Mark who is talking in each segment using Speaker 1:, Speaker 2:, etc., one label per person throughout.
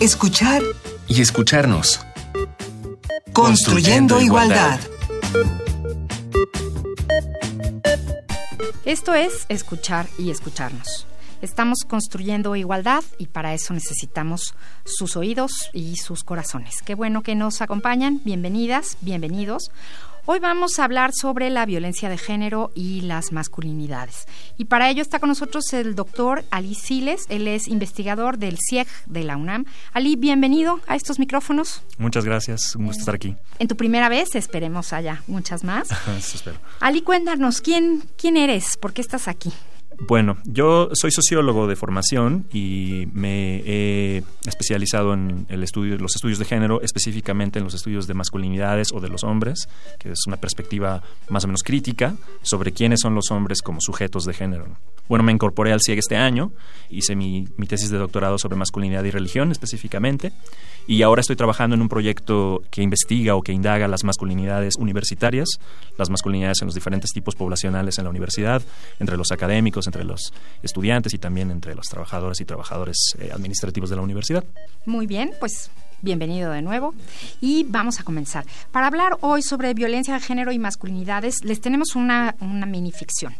Speaker 1: escuchar
Speaker 2: y escucharnos.
Speaker 1: Construyendo, igualdad.
Speaker 3: Esto es escuchar y escucharnos. Estamos construyendo igualdad y para eso necesitamos sus oídos y sus corazones. Qué bueno que nos acompañan. Bienvenidas, bienvenidos. Hoy vamos a hablar sobre la violencia de género y las masculinidades. Y para ello está con nosotros el doctor Ali Siles. Él es investigador del CIEG de la UNAM. Ali, bienvenido a estos micrófonos.
Speaker 4: Muchas gracias, un gusto estar aquí.
Speaker 3: En tu primera vez, esperemos haya muchas más.
Speaker 4: Eso espero.
Speaker 3: Ali, cuéntanos, ¿quién, ¿quién eres? ¿Por qué estás aquí?
Speaker 4: Bueno, yo soy sociólogo de formación y me he especializado en el estudio, los estudios de género, específicamente en los estudios de masculinidades o de los hombres, que es una perspectiva más o menos crítica sobre quiénes son los hombres como sujetos de género. Bueno, me incorporé al CIEG este año, hice mi, mi tesis de doctorado sobre masculinidad y religión específicamente, y ahora estoy trabajando en un proyecto que investiga o que indaga las masculinidades universitarias, las masculinidades en los diferentes tipos poblacionales en la universidad, entre los académicos, entre los estudiantes y también entre los trabajadores y trabajadores eh, administrativos de la universidad.
Speaker 3: Muy bien, pues bienvenido de nuevo. Y vamos a comenzar. Para hablar hoy sobre violencia de género y masculinidades, les tenemos una, una minificción.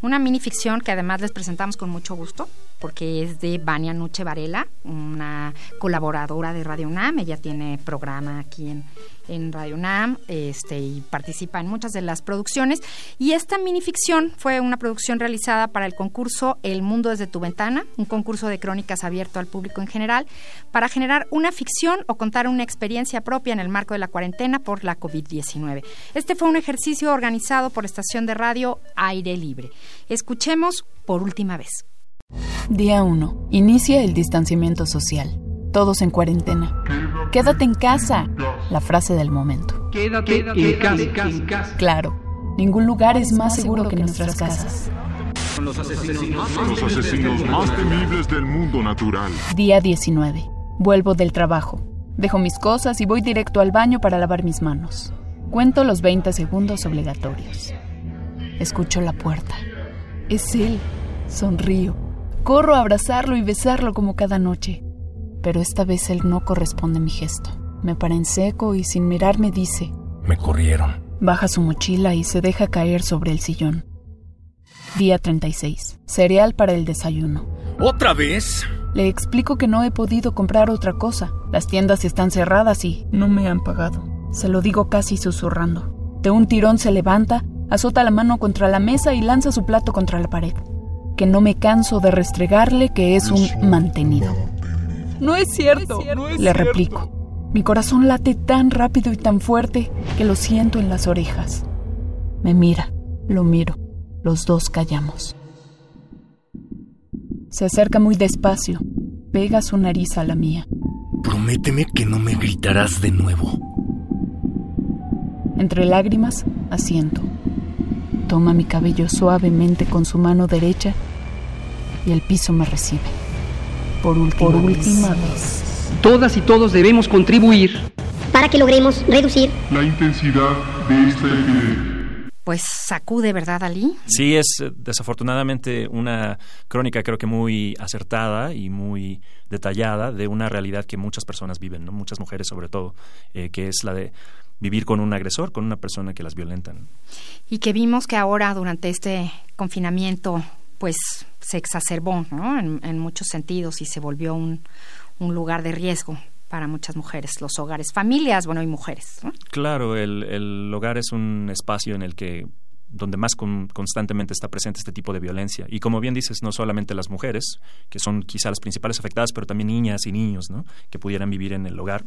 Speaker 3: Una minificción que además les presentamos con mucho gusto, porque es de Vania Nuche Varela, una colaboradora de Radio UNAM. Ella tiene programa aquí en, en Radio UNAM este, y participa en muchas de las producciones. Y esta minificción fue una producción realizada para el concurso El Mundo desde tu ventana, un concurso de crónicas abierto al público en general, para generar una ficción o contar una experiencia propia en el marco de la cuarentena por la COVID-19. Este fue un ejercicio organizado por estación de radio Aire Libre. Escuchemos por última vez.
Speaker 5: Día 1. Inicia el distanciamiento social. Todos en cuarentena. Quédate en casa. La frase del momento.
Speaker 6: Quédate, en, casa,
Speaker 5: Claro, ningún lugar es más seguro que nuestras casas.
Speaker 6: Los asesinos,
Speaker 7: Los asesinos más temibles del mundo natural.
Speaker 5: Día 19. Vuelvo del trabajo. Dejo mis cosas y voy directo al baño para lavar mis manos. Cuento los 20 segundos obligatorios. Escucho la puerta. Es él. Sonrío. Corro a abrazarlo y besarlo como cada noche. Pero esta vez él no corresponde a mi gesto. Me para en seco y sin mirarme dice,
Speaker 2: Me corrieron.
Speaker 5: baja su mochila y se deja caer sobre el sillón. Día 36. Cereal para el desayuno.
Speaker 2: ¿Otra vez?
Speaker 5: Le explico que no he podido comprar otra cosa. Las tiendas están cerradas y no me han pagado. Se lo digo casi susurrando. De un tirón se levanta, azota la mano contra la mesa y lanza su plato contra la pared. Que no me canso de restregarle que es un mantenido. No es cierto, le replico. Mi corazón late tan rápido y tan fuerte que lo siento en las orejas. Me mira, lo miro. Los dos callamos. Se acerca muy despacio, pega su nariz a la mía.
Speaker 2: Prométeme que no me gritarás de nuevo.
Speaker 5: Entre lágrimas, asiento. Toma mi cabello suavemente con su mano derecha y el piso me recibe. Por última,
Speaker 6: Por
Speaker 5: última vez.
Speaker 6: Todas y todos debemos contribuir
Speaker 8: para que logremos reducir
Speaker 7: La intensidad de esta epidemia.
Speaker 3: Pues sacude, ¿verdad, Ali?
Speaker 4: Sí, es eh, desafortunadamente una crónica creo que muy acertada y muy detallada de una realidad que muchas personas viven, ¿no? muchas mujeres sobre todo, eh, que es la de vivir con un agresor, con una persona que las violenta. ¿no?
Speaker 3: Y que vimos que ahora durante este confinamiento pues se exacerbó ¿no? en, muchos sentidos y se volvió un, un lugar de riesgo para muchas mujeres, los hogares, familias, bueno, y mujeres. ¿no?
Speaker 4: Claro, el, el hogar es un espacio en el que donde más con- constantemente está presente este tipo de violencia. Y como bien dices, no solamente las mujeres, que son quizá las principales afectadas, pero también niñas y niños, ¿no? Que pudieran vivir en el hogar,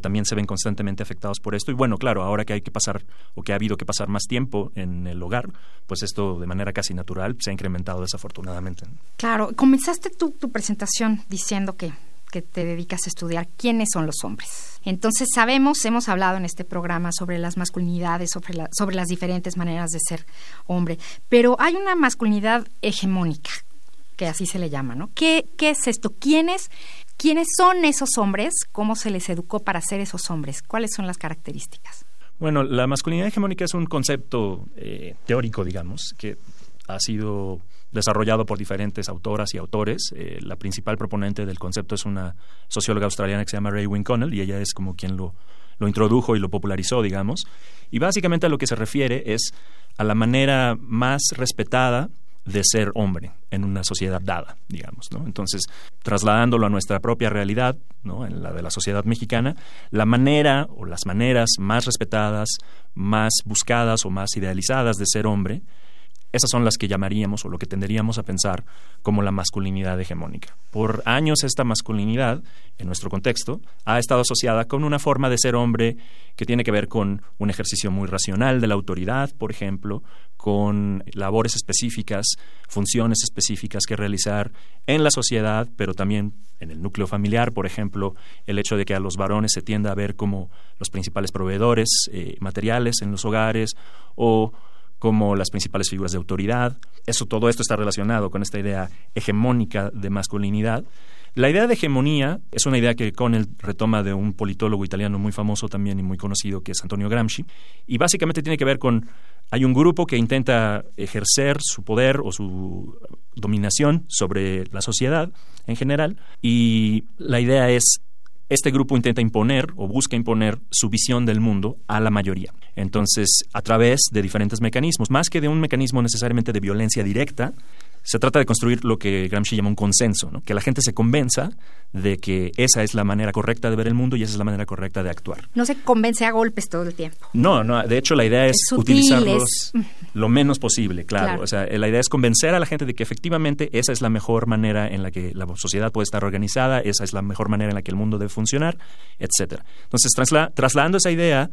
Speaker 4: también se ven constantemente afectados por esto. Y bueno, claro, ahora que hay que pasar, o que ha habido que pasar más tiempo en el hogar, pues esto de manera casi natural se ha incrementado desafortunadamente.
Speaker 3: Claro, comenzaste tu, tu presentación diciendo que, que te dedicas a estudiar quiénes son los hombres. Entonces sabemos, hemos hablado en este programa sobre las masculinidades, sobre, la- sobre las diferentes maneras de ser hombre, pero hay una masculinidad hegemónica, que así se le llama, ¿no? ¿Qué, es esto? ¿Quiénes, ¿Quiénes son esos hombres? ¿Cómo se les educó para ser esos hombres? ¿Cuáles son las características?
Speaker 4: Bueno, la masculinidad hegemónica es un concepto eh, teórico, digamos, que ha sido desarrollado por diferentes autoras y autores. Eh, la principal proponente del concepto es una socióloga australiana que se llama Ray Connell y ella es como quien lo introdujo y lo popularizó, digamos. Y básicamente a lo que se refiere es a la manera más respetada de ser hombre en una sociedad dada, digamos. ¿no? Entonces, trasladándolo a nuestra propia realidad, ¿no? en la de la sociedad mexicana, la manera o las maneras más respetadas, más buscadas o más idealizadas de ser hombre esas son las que llamaríamos o lo que tenderíamos a pensar como la masculinidad hegemónica. Por años esta masculinidad, en nuestro contexto, ha estado asociada con una forma de ser hombre que tiene que ver con un ejercicio muy racional de la autoridad, por ejemplo, con labores específicas, funciones específicas que realizar en la sociedad, pero también en el núcleo familiar, por ejemplo, el hecho de que a los varones se tienda a ver como los principales proveedores eh, materiales en los hogares o como las principales figuras de autoridad. Eso, todo esto está relacionado con esta idea hegemónica de masculinidad. La idea de hegemonía es una idea que Connell retoma de un politólogo italiano muy famoso también y muy conocido que es Antonio Gramsci y básicamente tiene que ver con hay un grupo que intenta ejercer su poder o su dominación sobre la sociedad en general y la idea es este grupo intenta imponer o busca imponer su visión del mundo a la mayoría. Entonces, a través de diferentes mecanismos, más que de un mecanismo necesariamente de violencia directa, se trata de construir lo que Gramsci llama un consenso, ¿no? que la gente se convenza de que esa es la manera correcta de ver el mundo y esa es la manera correcta de actuar.
Speaker 3: No se convence a golpes todo el tiempo.
Speaker 4: No, no, de hecho la idea es, utilizarlos lo menos posible, claro. O sea, la idea es convencer a la gente de que efectivamente esa es la mejor manera en la que la sociedad puede estar organizada, esa es la mejor manera en la que el mundo debe funcionar, etcétera. Entonces, trasladando esa idea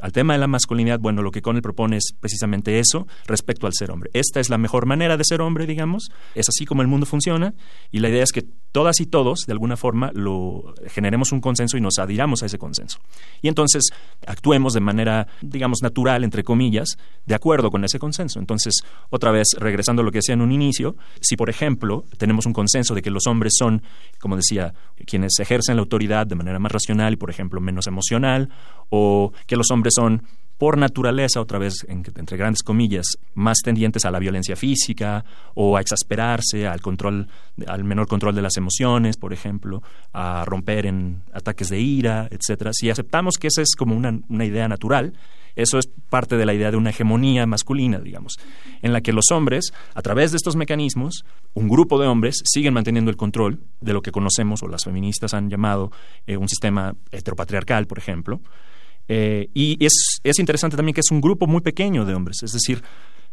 Speaker 4: al tema de la masculinidad, bueno, lo que Connell propone es precisamente eso respecto al ser hombre. Esta es la mejor manera de ser hombre, digamos, es así como el mundo funciona y la idea es que todas y todos, de alguna forma, lo generemos un consenso y nos adhiramos a ese consenso. Y entonces actuemos de manera, digamos, natural, entre comillas, de acuerdo con ese consenso. Entonces, otra vez, regresando a lo que decía en un inicio, si, por ejemplo, tenemos un consenso de que los hombres son, como decía, quienes ejercen la autoridad de manera más racional y, por ejemplo, menos emocional, o que los hombres son por naturaleza, otra vez entre grandes comillas, más tendientes a la violencia física o a exasperarse, al control, al menor control de las emociones, por ejemplo, a romper en ataques de ira, etcétera. Si aceptamos que esa es como una, idea natural, eso es parte de la idea de una hegemonía masculina, digamos, en la que los hombres, a través de estos mecanismos, un grupo de hombres siguen manteniendo el control de lo que conocemos o las feministas han llamado eh, un sistema heteropatriarcal, por ejemplo, eh, y es, es interesante también que es un grupo muy pequeño de hombres, es decir,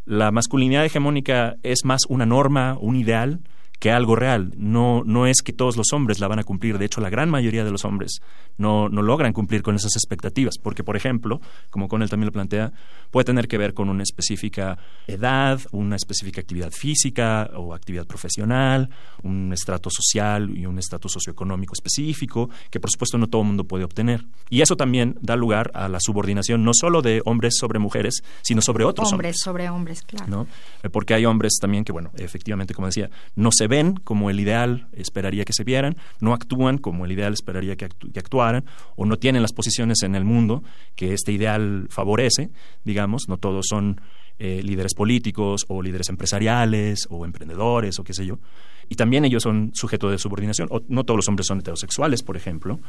Speaker 4: la masculinidad hegemónica es más una norma, un ideal, que algo real. No, no es que todos los hombres la van a cumplir. De hecho, la gran mayoría de los hombres no, no logran cumplir con esas expectativas. Porque, por ejemplo, como con él también lo plantea, puede tener que ver con una específica edad, una específica actividad física o actividad profesional, un estrato social y un estatus socioeconómico específico, que por supuesto no todo el mundo puede obtener. Y eso también da lugar a la subordinación no solo de hombres sobre mujeres, sino sobre otros hombres.
Speaker 3: Hombres sobre hombres, claro.
Speaker 4: ¿no? Eh, porque hay hombres también que, bueno, efectivamente, como decía, no se ven como el ideal esperaría que se vieran, no actúan como el ideal esperaría que, actuaran, o no tienen las posiciones en el mundo que este ideal favorece, digamos, no todos son eh, líderes políticos o líderes empresariales o emprendedores o qué sé yo y también ellos son sujetos de subordinación. O, no todos los hombres son heterosexuales, por ejemplo.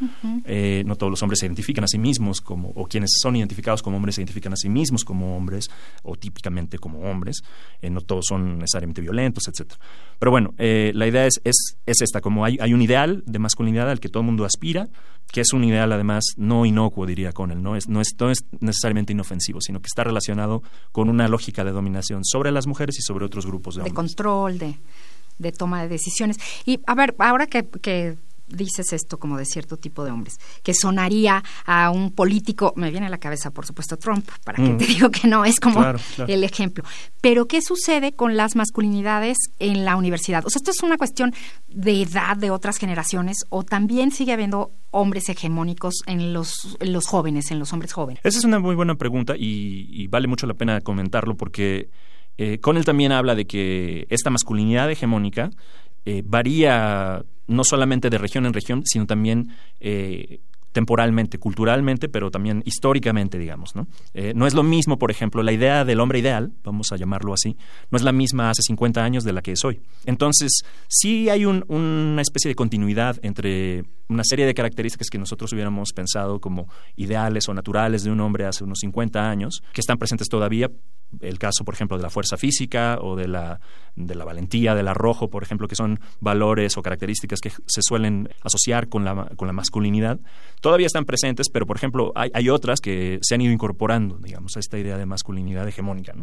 Speaker 4: Eh, no todos los hombres se identifican a sí mismos como, o quienes son identificados como hombres se identifican a sí mismos como hombres, o típicamente como hombres. Eh, no todos son necesariamente violentos, etcétera. Pero bueno, eh, la idea es, es, es, esta, como hay, hay un ideal de masculinidad al que todo el mundo aspira, que es un ideal además no inocuo, diría con él, no es, no es, no es necesariamente inofensivo, sino que está relacionado con una lógica de dominación sobre las mujeres y sobre otros grupos de hombres.
Speaker 3: De control, de de toma de decisiones. Y a ver, ahora que, que dices esto como de cierto tipo de hombres, que sonaría a un político, me viene a la cabeza por supuesto Trump, para que mm. te digo que no es como el ejemplo. Pero ¿qué sucede con las masculinidades en la universidad? O sea, esto es una cuestión de edad de otras generaciones o también sigue habiendo hombres hegemónicos en los, los jóvenes, en los hombres jóvenes.
Speaker 4: Esa es una muy buena pregunta y vale mucho la pena comentarlo porque eh, con él también habla de que esta masculinidad hegemónica eh, varía no solamente de región en región, sino también eh, temporalmente, culturalmente, pero también históricamente, digamos. ¿no? Eh, no es lo mismo, por ejemplo, la idea del hombre ideal, vamos a llamarlo así, no es la misma hace 50 años de la que es hoy. Entonces, sí hay una especie de continuidad entre una serie de características que nosotros hubiéramos pensado como ideales o naturales de un hombre hace unos 50 años, que están presentes todavía, el caso, por ejemplo, de la fuerza física o de la, de la valentía, del arrojo, por ejemplo, que son valores o características que se suelen asociar con la, con la masculinidad, todavía están presentes, pero, por ejemplo, hay, hay otras que se han ido incorporando, digamos, a esta idea de masculinidad hegemónica.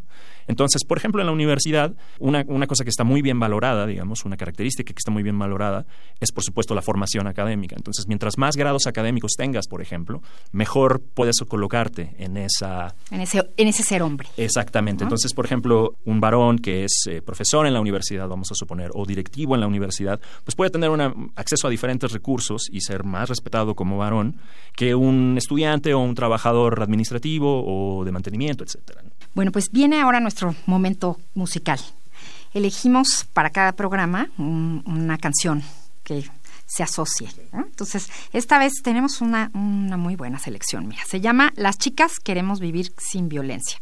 Speaker 4: Entonces, por ejemplo, en la universidad, una, una cosa que está muy bien valorada, digamos, una característica que está muy bien valorada, es, por supuesto, la formación académica. Entonces, mientras más grados académicos tengas, por ejemplo, mejor puedes colocarte en esa...
Speaker 3: En ese, en ese ser hombre.
Speaker 4: Exactamente. Entonces, por ejemplo, un varón que es eh, profesor en la universidad, vamos a suponer, o directivo en la universidad, pues puede tener una, acceso a diferentes recursos y ser más respetado como varón que un estudiante o un trabajador administrativo o de mantenimiento, etcétera.
Speaker 3: Bueno, pues viene ahora nuestro momento musical. Elegimos para cada programa un- una canción que se asocie. Entonces, esta vez tenemos una, una muy buena selección. Mira, se llama Las chicas queremos vivir sin violencia.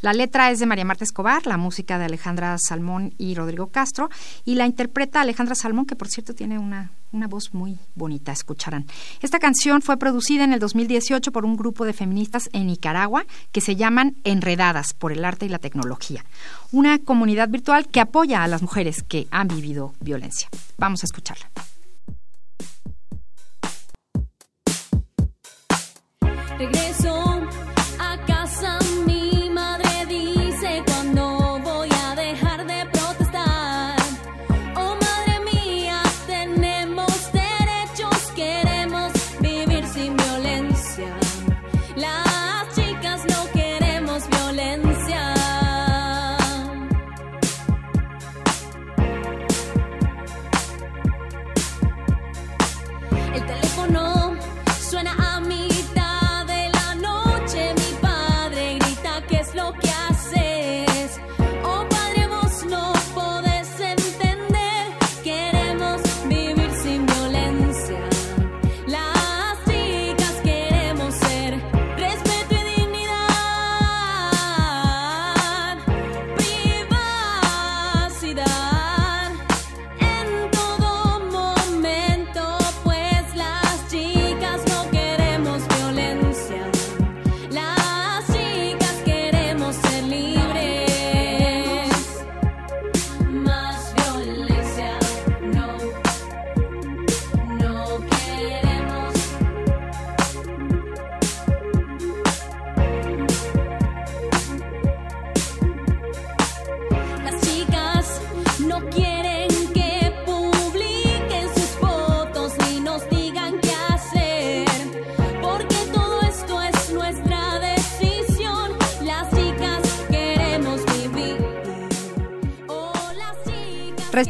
Speaker 3: La letra es de María Marta Escobar, la música de Alejandra Salmón y Rodrigo Castro, y la interpreta Alejandra Salmón, que por cierto tiene una, una voz muy bonita, escucharán. Esta canción fue producida en el 2018 por un grupo de feministas en Nicaragua que se llaman Enredadas por el Arte y la Tecnología, una comunidad virtual que apoya a las mujeres que han vivido violencia. Vamos a escucharla.
Speaker 1: Regreso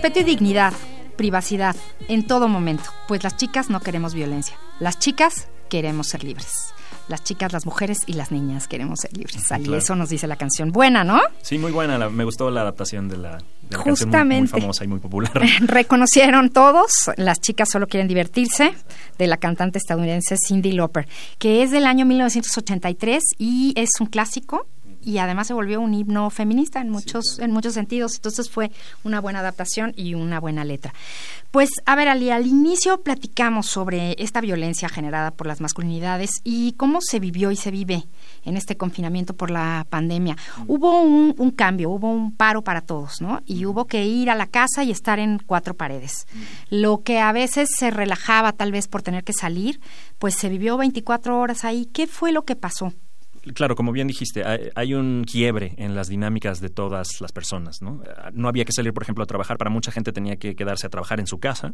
Speaker 1: Respeto y dignidad, privacidad, en todo momento, pues las chicas no queremos violencia. Las chicas queremos ser libres. Las chicas, las
Speaker 3: mujeres y las niñas queremos ser libres.
Speaker 4: Claro.
Speaker 3: eso nos dice la canción. Buena, ¿no?
Speaker 4: Sí, muy buena. la- me gustó la adaptación de la, de la canción muy- muy,
Speaker 3: Justamente.
Speaker 4: famosa y muy popular.
Speaker 3: Reconocieron todos, las chicas solo quieren divertirse, de la cantante estadounidense Cindy Lauper, que es del año 1983 y es un clásico y además se volvió un himno feminista en muchos en muchos sentidos, entonces fue una buena adaptación y una buena letra. Pues a ver, Ali, al inicio platicamos sobre esta violencia generada por las masculinidades y cómo se vivió y se vive en este confinamiento por la pandemia. Hubo un, un cambio, hubo un paro para todos, ¿no? Y hubo que ir a la casa y estar en cuatro paredes. Lo que a veces se relajaba tal vez por tener que salir, pues se vivió 24 horas ahí. ¿Qué fue lo que pasó?
Speaker 4: Claro, como bien dijiste, hay, un quiebre en las dinámicas de todas las personas, ¿no? No había que salir, por ejemplo, a trabajar. Para mucha gente tenía que quedarse a trabajar en su casa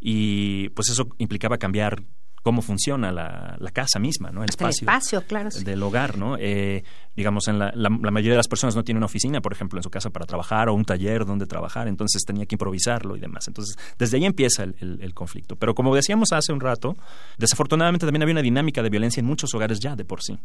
Speaker 4: y pues eso implicaba cambiar cómo funciona la, la casa misma, ¿no? El
Speaker 3: el
Speaker 4: espacio.
Speaker 3: claro. sí.
Speaker 4: del hogar, ¿no? Eh, digamos, en la, la, la mayoría de las personas no tienen una oficina, por ejemplo, en su casa para trabajar o un taller donde trabajar, entonces tenía que improvisarlo y demás. Entonces, desde ahí empieza el, el- el conflicto. Pero como decíamos hace un rato, desafortunadamente también había una dinámica de violencia en muchos hogares ya de por sí.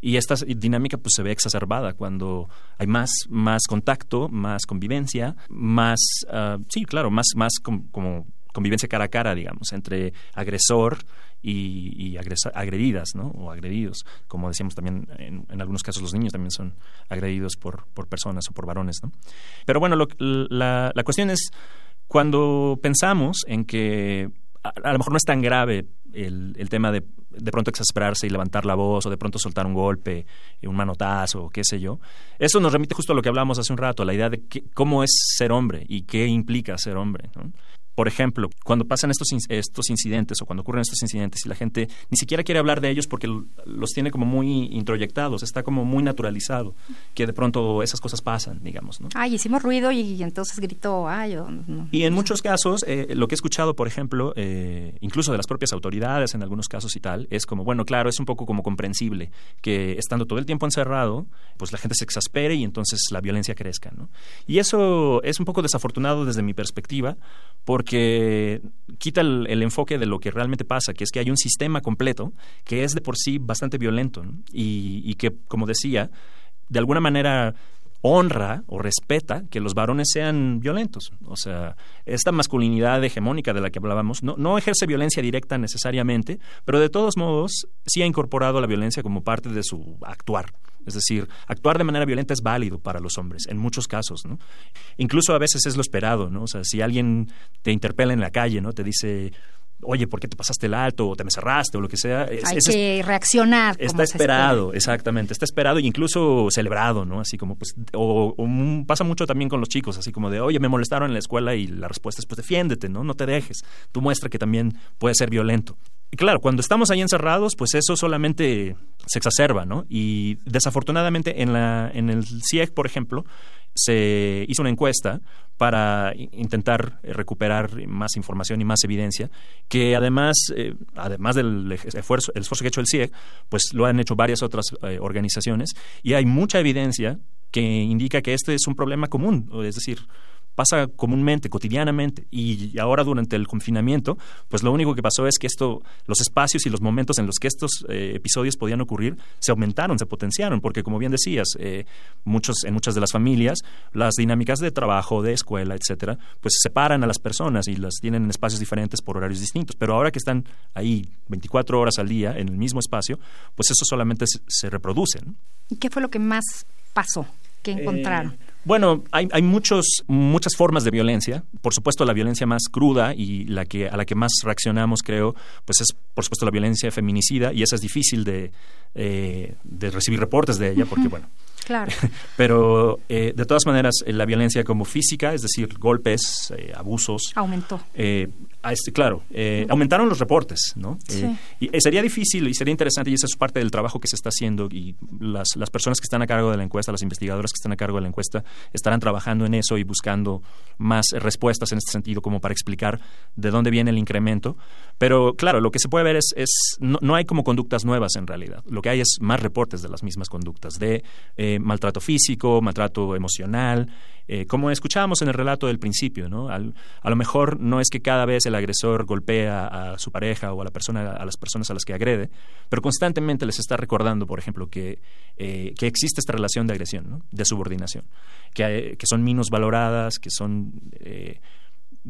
Speaker 4: Y esta dinámica pues se ve exacerbada cuando hay más, más contacto, más convivencia, más, ah, sí, claro, más, más com- como convivencia cara a cara, digamos, entre agresor y, y agredidas, ¿no? O agredidos. Como decíamos también, en, en algunos casos los niños también son agredidos por, por personas o por varones, ¿no? Pero bueno, lo- la, la cuestión es cuando pensamos en que a, lo mejor no es tan grave el, el tema de de pronto exasperarse y levantar la voz o de pronto soltar un golpe, un manotazo qué sé yo. Eso nos remite justo a lo que hablamos hace un rato, la idea de cómo es ser hombre y qué implica ser hombre. Por ejemplo, cuando pasan estos, estos incidentes o cuando ocurren estos incidentes y la gente ni siquiera quiere hablar de ellos porque los tiene como muy introyectados, está como muy naturalizado, que de pronto esas cosas pasan, digamos. ¿no?
Speaker 3: Ay, hicimos ruido y entonces gritó, ay, yo no.
Speaker 4: Y en muchos casos, eh, lo que he escuchado, por ejemplo, eh, incluso de las propias autoridades en algunos casos y tal, es como, bueno, claro, es un poco como comprensible que estando todo el tiempo encerrado, pues la gente se exaspere y entonces la violencia crezca, ¿no? Y eso es un poco desafortunado desde mi perspectiva, porque quita el, enfoque de lo que realmente pasa, que es que hay un sistema completo que es de por sí bastante violento y que, como decía, de alguna manera honra o respeta que los varones sean violentos. O sea, esta masculinidad hegemónica de la que hablábamos no, no ejerce violencia directa necesariamente, pero de todos modos sí ha incorporado la violencia como parte de su actuar. Es decir, actuar de manera violenta es válido para los hombres, en muchos casos. Incluso a veces es lo esperado, ¿no? O sea, si alguien te interpela en la calle, ¿no? Te dice, oye, ¿por qué te pasaste el alto? O te me cerraste, o lo que sea. Es-
Speaker 3: Hay
Speaker 4: es-
Speaker 3: que reaccionar. como
Speaker 4: Está
Speaker 3: se
Speaker 4: esperado, exactamente. Está esperado e incluso celebrado, ¿no? Así como, pues, o, pasa mucho también con los chicos, así como de, oye, me molestaron en la escuela y la respuesta es, pues, defiéndete, ¿no? No te dejes. Tú muestra que también puedes ser violento. Y claro, cuando estamos ahí encerrados, pues eso solamente se exacerba, ¿no? Y desafortunadamente en, la, en el CIEG, por ejemplo, se hizo una encuesta para intentar eh, recuperar más información y más evidencia, que además, eh, además del esfuerzo, el esfuerzo que ha hecho el CIEG, pues lo han hecho varias otras eh, organizaciones y hay mucha evidencia que indica que este es un problema común, es decir, pasa comúnmente, cotidianamente, y ahora durante el confinamiento, pues lo único que pasó es que esto, los espacios y los momentos en los que estos eh, episodios podían ocurrir se aumentaron, se potenciaron, porque como bien decías, eh, muchos, en muchas de las familias, las dinámicas de trabajo, de escuela, etcétera, pues separan a las personas y las tienen en espacios diferentes por horarios distintos. Pero ahora que están ahí 24 horas al día en el mismo espacio, pues eso solamente se, se reproduce. ¿no?
Speaker 3: ¿Y qué fue lo que más pasó? ¿Qué encontraron?
Speaker 4: Eh, bueno, hay, hay muchos, muchas formas de violencia. Por supuesto, la violencia más cruda y la que, a la que más reaccionamos, creo, pues es, por supuesto, la violencia feminicida y esa es difícil de, eh, de recibir reportes de ella porque, bueno,
Speaker 3: Claro.
Speaker 4: pero eh, de todas maneras, eh, la violencia como física, es decir, golpes, eh, abusos,
Speaker 3: Aumentó.
Speaker 4: eh, este, claro, eh, aumentaron los reportes, ¿no?
Speaker 3: Sí.
Speaker 4: Eh, y sería difícil y sería interesante, y esa es parte del trabajo que se está haciendo, y las, las personas que están a cargo de la encuesta, las investigadoras que están a cargo de la encuesta, estarán trabajando en eso y buscando más respuestas en este sentido, como para explicar de dónde viene el incremento. Pero claro, lo que se puede ver es, es no, no hay como conductas nuevas en realidad. Lo que hay es más reportes de las mismas conductas, de eh, maltrato físico, maltrato emocional, eh, como escuchábamos en el relato del principio, ¿no? A lo mejor no es que cada vez el agresor golpea a su pareja o a la persona, a las personas a las que agrede, pero constantemente les está recordando, por ejemplo, que, eh, que existe esta relación de agresión, de subordinación, que, que son menos valoradas, que son eh,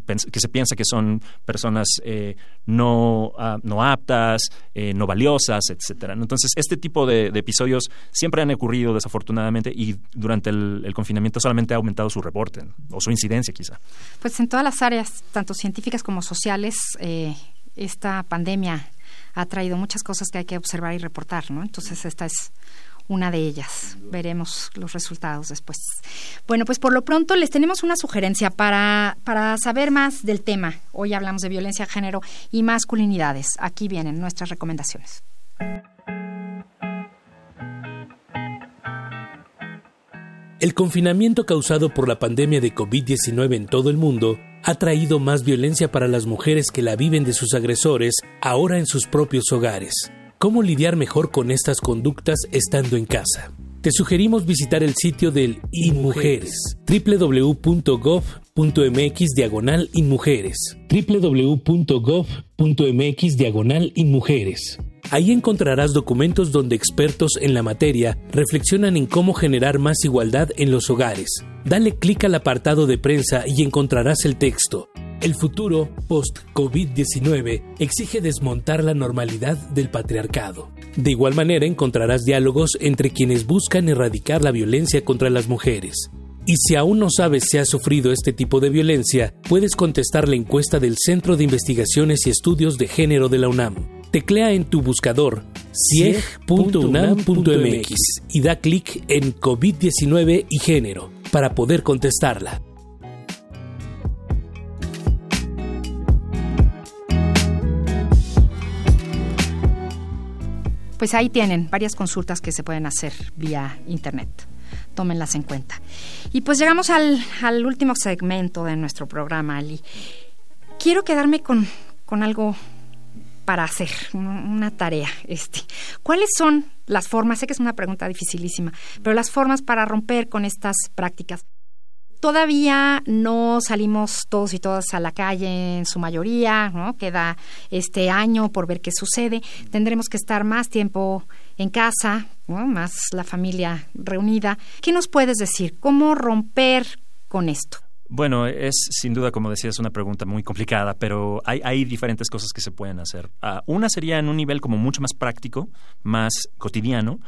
Speaker 4: que se piensa que son personas eh, no, ah, no aptas, eh, no valiosas, etcétera. Entonces, este tipo de, episodios siempre han ocurrido desafortunadamente y durante el, confinamiento solamente ha aumentado su reporte o su incidencia quizá.
Speaker 3: Pues en todas las áreas, tanto científicas como sociales, eh, esta pandemia ha traído muchas cosas que hay que observar y reportar, ¿no? Entonces esta es una de ellas. Veremos los resultados después. Bueno, pues por lo pronto les tenemos una sugerencia para, para saber más del tema. Hoy hablamos de violencia de género y masculinidades. Aquí vienen nuestras recomendaciones.
Speaker 9: El confinamiento causado por la pandemia de COVID-19 en todo el mundo ha traído más violencia para las mujeres que la viven de sus agresores ahora en sus propios hogares. ¿Cómo lidiar mejor con estas conductas estando en casa? Te sugerimos visitar el sitio del InMujeres, www.gov.mx diagonal InMujeres, www.gov.mx diagonal InMujeres. Ahí encontrarás documentos donde expertos en la materia reflexionan en cómo generar más igualdad en los hogares. Dale clic al apartado de prensa y encontrarás el texto. El futuro post-COVID-19 exige desmontar la normalidad del patriarcado. De igual manera encontrarás diálogos entre quienes buscan erradicar la violencia contra las mujeres. Y si aún no sabes si has sufrido este tipo de violencia, puedes contestar la encuesta del Centro de Investigaciones y Estudios de Género de la UNAM. Teclea en tu buscador cieg.unam.mx y da clic en COVID-19 y género para poder contestarla.
Speaker 3: Pues ahí tienen varias consultas que se pueden hacer vía internet. Tómenlas en cuenta. Y pues llegamos al, al último segmento de nuestro programa, Ali. Quiero quedarme con, con algo para hacer, una tarea. Este. ¿Cuáles son las formas? Sé que es una pregunta dificilísima, pero las formas para romper con estas prácticas. Todavía no salimos todos y todas a la calle en su mayoría, ¿no? Queda este año por ver qué sucede. Tendremos que estar más tiempo en casa, más la familia reunida. ¿Qué nos puedes decir? ¿Cómo romper con esto?
Speaker 4: Bueno, es sin duda, como decía, es una pregunta muy complicada, pero hay, diferentes cosas que se pueden hacer. Uh, una sería en un nivel como mucho más práctico, más cotidiano,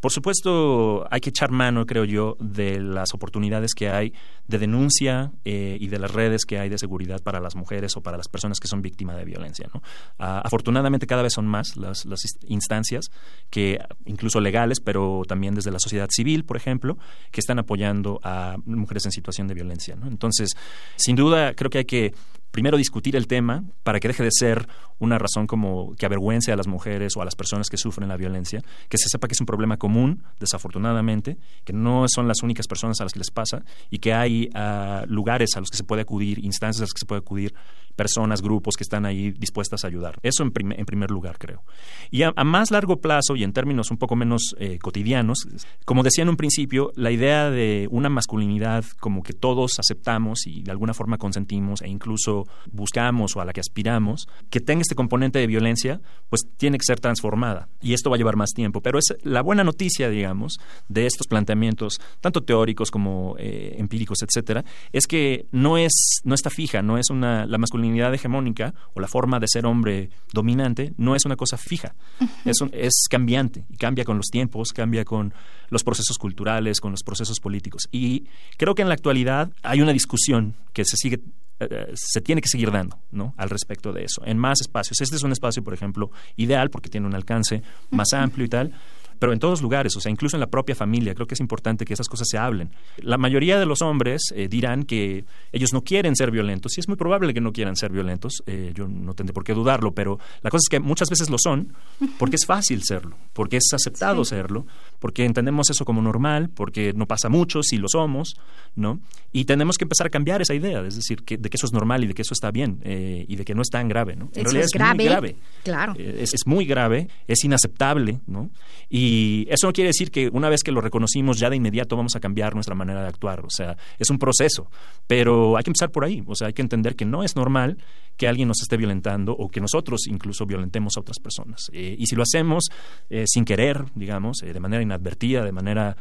Speaker 4: por supuesto, hay que echar mano, creo yo, de las oportunidades que hay de denuncia eh, y de las redes que hay de seguridad para las mujeres o para las personas que son víctimas de violencia. ¿no? Ah, afortunadamente, cada vez son más las, las, instancias, que incluso legales, pero también desde la sociedad civil, por ejemplo, que están apoyando a mujeres en situación de violencia. ¿no? Entonces, sin duda, creo que hay que primero discutir el tema para que deje de ser una razón como que avergüence a las mujeres o a las personas que sufren la violencia, que se sepa que es un problema común, desafortunadamente, que no son las únicas personas a las que les pasa y que hay uh, lugares a los que se puede acudir, instancias a las que se puede acudir, personas, grupos que están ahí dispuestas a ayudar. Eso en, prim en primer lugar, creo. Y a, a, más largo plazo y en términos un poco menos eh, cotidianos, como decía en un principio, la idea de una masculinidad como que todos aceptamos y de alguna forma consentimos e incluso buscamos o a la que aspiramos, que tenga este componente de violencia, pues tiene que ser transformada. Y esto va a llevar más tiempo. Pero es la buena noticia, digamos, de estos planteamientos, tanto teóricos como eh, empíricos, etcétera, es que no es, no está fija, no es una la masculinidad hegemónica o la forma de ser hombre dominante no es una cosa fija, es, un, es cambiante y cambia con los tiempos, cambia con los procesos culturales, con los procesos políticos. Y creo que en la actualidad hay una discusión que se sigue eh, se tiene que seguir dando ¿no? al respecto de eso, en más espacios. Este es un espacio, por ejemplo, ideal porque tiene un alcance más amplio y tal, pero en todos lugares, o sea, incluso en la propia familia, creo que es importante que esas cosas se hablen. La mayoría de los hombres eh, dirán que ellos no quieren ser violentos, y es muy probable que no quieran ser violentos, eh, yo no tendré por qué dudarlo, pero la cosa es que muchas veces lo son porque es fácil serlo, porque es aceptado sí. serlo, porque entendemos eso como normal, porque no pasa mucho si lo somos, ¿no? Y tenemos que empezar a cambiar esa idea, es decir, que, de que eso es normal y de que eso está bien, eh, y de que no es tan grave, ¿no?
Speaker 3: En
Speaker 4: eso
Speaker 3: realidad es, grave,
Speaker 4: muy grave.
Speaker 3: Claro.
Speaker 4: Es, es muy grave, es inaceptable, ¿no? Y y eso no quiere decir que una vez que lo reconocimos ya de inmediato vamos a cambiar nuestra manera de actuar. O sea, es un proceso. Pero hay que empezar por ahí. O sea, hay que entender que no es normal que alguien nos esté violentando o que nosotros incluso violentemos a otras personas. Eh, y si lo hacemos eh, sin querer, digamos, eh, de manera inadvertida, de manera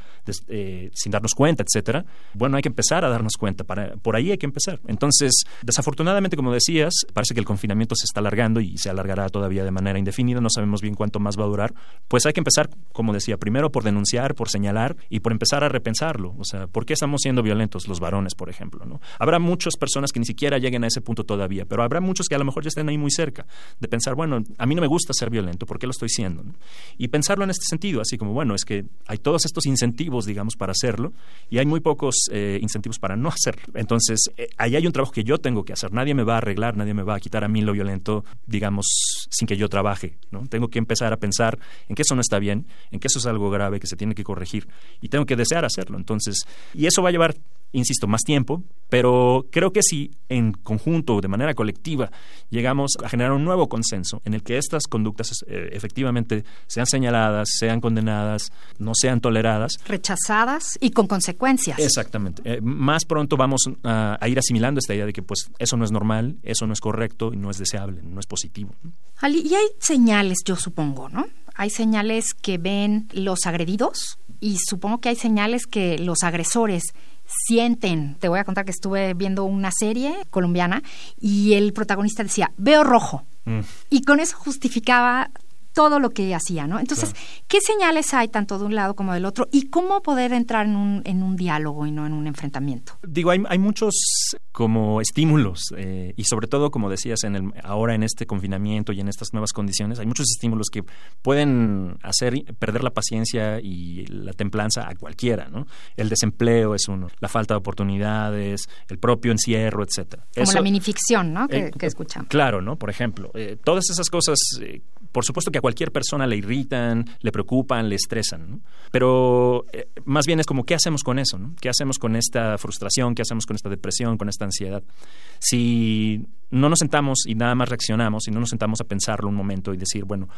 Speaker 4: sin darnos cuenta, etcétera, bueno, hay que empezar a darnos cuenta. Para, por ahí hay que empezar. Entonces, desafortunadamente, como decías, parece que el confinamiento se está alargando y se alargará todavía de manera indefinida. No sabemos bien cuánto más va a durar. Pues hay que empezar, como decía, primero por denunciar, por señalar y por empezar a repensarlo. O sea, ¿por qué estamos siendo violentos los varones, por ejemplo? ¿no? Habrá muchas personas que ni siquiera lleguen a ese punto todavía, pero habrá muchos que a lo mejor ya estén ahí muy cerca, de pensar, bueno, a mí no me gusta ser violento, ¿por qué lo estoy siendo? ¿no? Y pensarlo en este sentido, así como, bueno, es que hay todos estos incentivos, digamos, para hacerlo y hay muy pocos eh, incentivos para no hacerlo. Entonces, eh, ahí hay un trabajo que yo tengo que hacer. Nadie me va a arreglar, nadie me va a quitar a mí lo violento, digamos, sin que yo trabaje. ¿no? Tengo que empezar a pensar en que eso no está bien, en que eso es algo grave, que se tiene que corregir y tengo que desear hacerlo. Entonces, y eso va a llevar insisto, más tiempo, pero creo que si en conjunto, de manera colectiva, llegamos a generar un nuevo consenso en el que estas conductas eh, efectivamente sean señaladas, sean condenadas, no sean toleradas.
Speaker 3: Rechazadas y con consecuencias.
Speaker 4: Exactamente. Eh, más pronto vamos a, a, ir asimilando esta idea de que pues eso no es normal, eso no es correcto y no es deseable, no es positivo.
Speaker 3: Ali, y hay señales, yo supongo, ¿no? Hay señales que ven los agredidos y supongo que hay señales que los agresores sienten. Te voy a contar que estuve viendo una serie colombiana y el protagonista decía, veo rojo.
Speaker 4: Mm.
Speaker 3: Y con eso justificaba todo lo que hacía, ¿no? Entonces, ¿qué señales hay tanto de un lado como del otro? ¿Y cómo poder entrar en un, en un diálogo y no en un enfrentamiento?
Speaker 4: Digo, hay, hay muchos como estímulos eh, y sobre todo, como decías, en el, ahora en este confinamiento y en estas nuevas condiciones, hay muchos estímulos que pueden hacer perder la paciencia y la templanza a cualquiera, ¿no? El desempleo es uno, la falta de oportunidades, el propio encierro, etcétera.
Speaker 3: Como
Speaker 4: Eso-
Speaker 3: la minificción, ¿no? Que,
Speaker 4: eh,
Speaker 3: que escuchamos.
Speaker 4: Claro, ¿no? Por ejemplo, eh, todas esas cosas, por supuesto que a cualquier persona le irritan, le preocupan, le estresan. Pero eh, más bien es como, ¿qué hacemos con eso, no? ¿Qué hacemos con esta frustración? ¿Qué hacemos con esta depresión, con esta ansiedad? Si no nos sentamos y nada más reaccionamos, si no nos sentamos a pensarlo un momento y decir, bueno,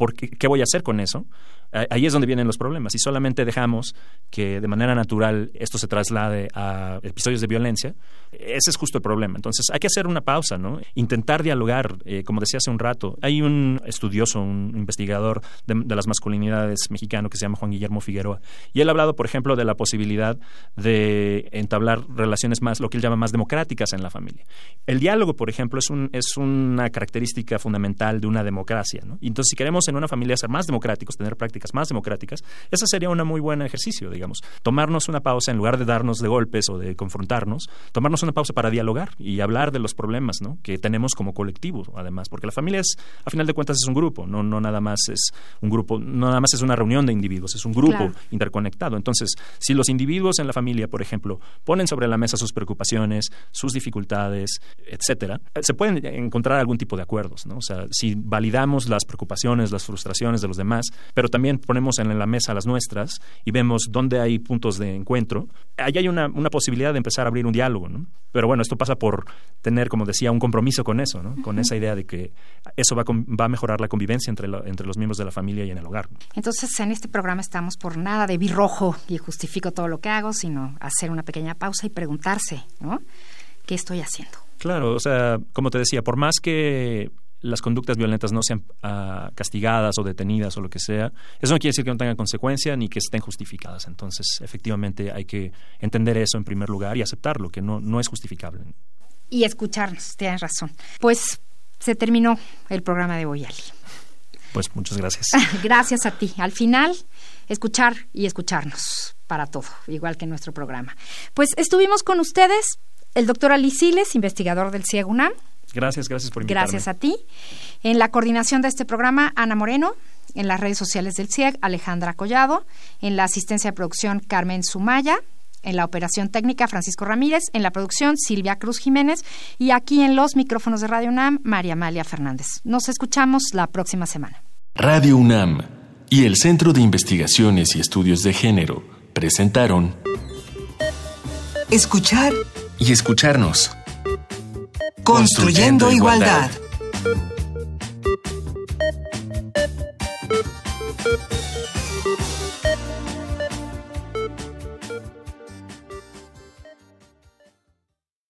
Speaker 4: ¿por qué, ¿qué voy a hacer con eso? Ah, Ahí es donde vienen los problemas. Si solamente dejamos que de manera natural esto se traslade a episodios de violencia, ese es justo el problema. Entonces hay que hacer una pausa, ¿no? Intentar dialogar, eh, como decía hace un rato. Hay un estudioso, un investigador de, de las masculinidades mexicano que se llama Juan Guillermo Figueroa. Y él ha hablado, por ejemplo, de la posibilidad de entablar relaciones más, lo que él llama más democráticas en la familia. El diálogo, por ejemplo, es, un, es una característica fundamental de una democracia, ¿no? Entonces, si queremos en una familia ser más democráticos, tener prácticas más democráticas, ese sería un muy buen ejercicio, digamos. Tomarnos una pausa en lugar de darnos de golpes o de confrontarnos, tomarnos una pausa para dialogar y hablar de los problemas ¿no? que tenemos como colectivo, además, porque la familia es, a final de cuentas, es un grupo, no, no nada más es un grupo, no nada más es una reunión de individuos, es un grupo
Speaker 3: Claro.
Speaker 4: interconectado. Entonces, si los individuos en la familia, por ejemplo, ponen sobre la mesa sus preocupaciones, sus dificultades, etcétera, se pueden encontrar algún tipo de acuerdos, ¿no? O sea, si validamos las preocupaciones, las frustraciones de los demás, pero también ponemos en la mesa las nuestras y vemos dónde hay puntos de encuentro, ahí hay una, una posibilidad de empezar a abrir un diálogo, ¿no? Pero bueno, esto pasa por tener, como decía, un compromiso con eso, ¿no? Con esa idea de que eso va va a mejorar la convivencia entre, la- entre los miembros de la familia y en el hogar.
Speaker 3: Entonces, en este programa estamos por nada de birrojo y justifico todo lo que hago, sino hacer una pequeña pausa y preguntarse, ¿no? ¿Qué estoy haciendo?
Speaker 4: Claro, o sea, como te decía, por más que las conductas violentas no sean ah, castigadas o detenidas o lo que sea, eso no quiere decir que no tengan consecuencia ni que estén justificadas. Entonces, efectivamente, hay que entender eso en primer lugar y aceptarlo, que no, no es justificable.
Speaker 3: Y escucharnos, tienes razón. Pues se terminó el programa de hoy, Ali.
Speaker 4: Pues muchas gracias.
Speaker 3: Gracias a ti. Al final, escuchar y escucharnos para todo, igual que nuestro programa. Pues estuvimos con ustedes, el doctor Ali Siles, investigador del CIEG UNAM.
Speaker 4: Gracias, gracias por invitarme.
Speaker 3: Gracias a ti. En la coordinación de este programa, Ana Moreno. En las redes sociales del CIEG, Alejandra Collado. En la asistencia de producción, Carmen Sumaya. En la operación técnica, Francisco Ramírez. En la producción, Silvia Cruz Jiménez. Y aquí en los micrófonos de Radio UNAM, María Amalia Fernández. Nos escuchamos la próxima semana.
Speaker 10: Radio UNAM y el Centro de Investigaciones y Estudios de Género presentaron
Speaker 11: Escuchar
Speaker 2: Y escucharnos.
Speaker 11: Construyendo Igualdad.